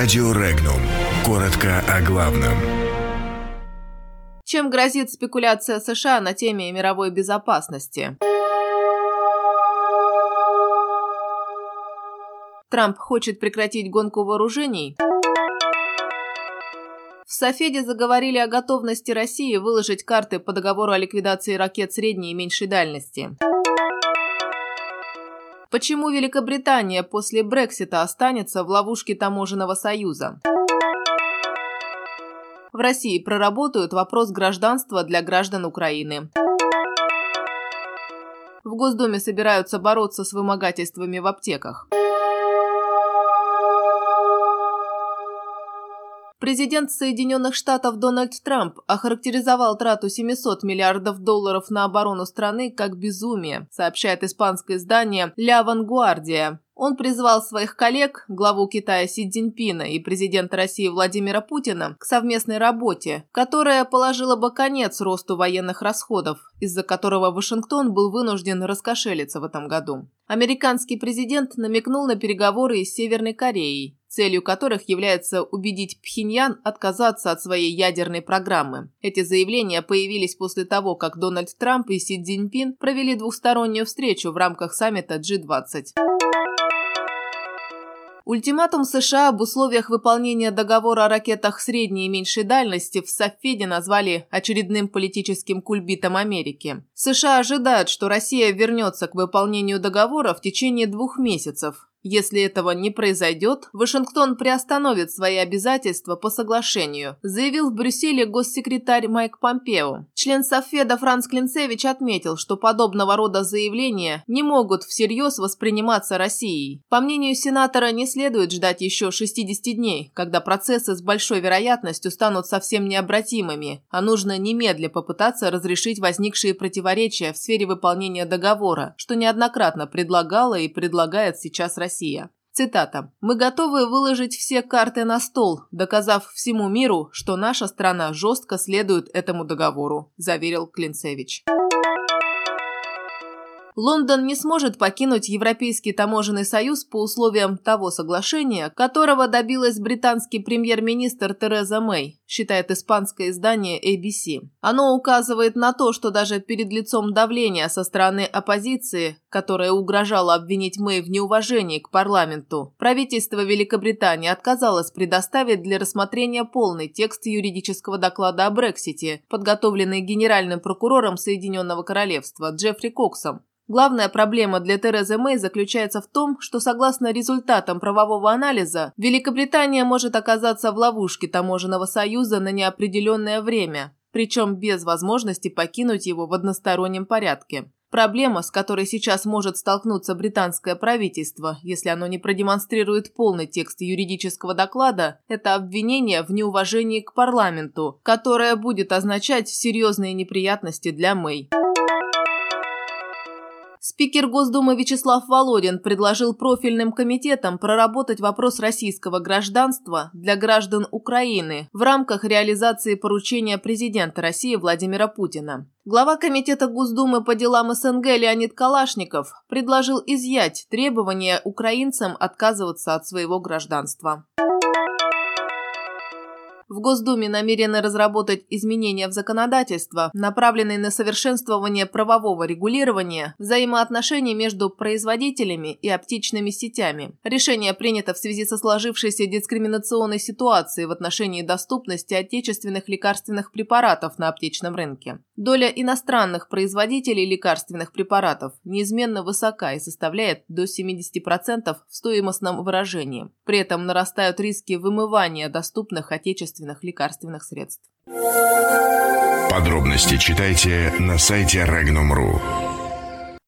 Радио Регнум. Коротко о главном. Чем грозит спекуляция США на теме мировой безопасности? Трамп хочет прекратить гонку вооружений? В Софеде заговорили о готовности России выложить карты по договору о ликвидации ракет средней и меньшей дальности. Почему Великобритания после Брексита останется в ловушке таможенного союза? В России проработают вопрос гражданства для граждан Украины. В Госдуме собираются бороться с вымогательствами в аптеках. Президент Соединенных Штатов Дональд Трамп охарактеризовал трату 700 миллиардов долларов на оборону страны как безумие, сообщает испанское издание «Ля Вангуардия». Он призвал своих коллег, главу Китая Си Цзиньпина и президента России Владимира Путина, к совместной работе, которая положила бы конец росту военных расходов, из-за которого Вашингтон был вынужден раскошелиться в этом году. Американский президент намекнул на переговоры с Северной Кореей, целью которых является убедить Пхеньян отказаться от своей ядерной программы. Эти заявления появились после того, как Дональд Трамп и Си Цзиньпин провели двухстороннюю встречу в рамках саммита G20. Ультиматум США об условиях выполнения договора о ракетах средней и меньшей дальности в Софеде назвали очередным политическим кульбитом Америки. США ожидают, что Россия вернется к выполнению договора в течение двух месяцев, если этого не произойдет, Вашингтон приостановит свои обязательства по соглашению, заявил в Брюсселе госсекретарь Майк Помпео. Член Софеда Франц Клинцевич отметил, что подобного рода заявления не могут всерьез восприниматься Россией. По мнению сенатора, не следует ждать еще 60 дней, когда процессы с большой вероятностью станут совсем необратимыми, а нужно немедля попытаться разрешить возникшие противоречия в сфере выполнения договора, что неоднократно предлагала и предлагает сейчас Россия. Россия. Цитата. «Мы готовы выложить все карты на стол, доказав всему миру, что наша страна жестко следует этому договору», заверил Клинцевич. Лондон не сможет покинуть Европейский таможенный союз по условиям того соглашения, которого добилась британский премьер-министр Тереза Мэй, считает испанское издание ABC. Оно указывает на то, что даже перед лицом давления со стороны оппозиции, которая угрожала обвинить Мэй в неуважении к парламенту, правительство Великобритании отказалось предоставить для рассмотрения полный текст юридического доклада о Брексите, подготовленный генеральным прокурором Соединенного Королевства Джеффри Коксом, Главная проблема для Терезы Мэй заключается в том, что согласно результатам правового анализа, Великобритания может оказаться в ловушке таможенного союза на неопределенное время, причем без возможности покинуть его в одностороннем порядке. Проблема, с которой сейчас может столкнуться британское правительство, если оно не продемонстрирует полный текст юридического доклада, это обвинение в неуважении к парламенту, которое будет означать серьезные неприятности для Мэй. Спикер Госдумы Вячеслав Володин предложил профильным комитетам проработать вопрос российского гражданства для граждан Украины в рамках реализации поручения президента России Владимира Путина. Глава Комитета Госдумы по делам СНГ Леонид Калашников предложил изъять требования украинцам отказываться от своего гражданства. В Госдуме намерены разработать изменения в законодательство, направленные на совершенствование правового регулирования взаимоотношений между производителями и оптичными сетями. Решение принято в связи со сложившейся дискриминационной ситуацией в отношении доступности отечественных лекарственных препаратов на аптечном рынке. Доля иностранных производителей лекарственных препаратов неизменно высока и составляет до 70% в стоимостном выражении. При этом нарастают риски вымывания доступных отечественных отечественных лекарственных средств. Подробности читайте на сайте Regnum.ru.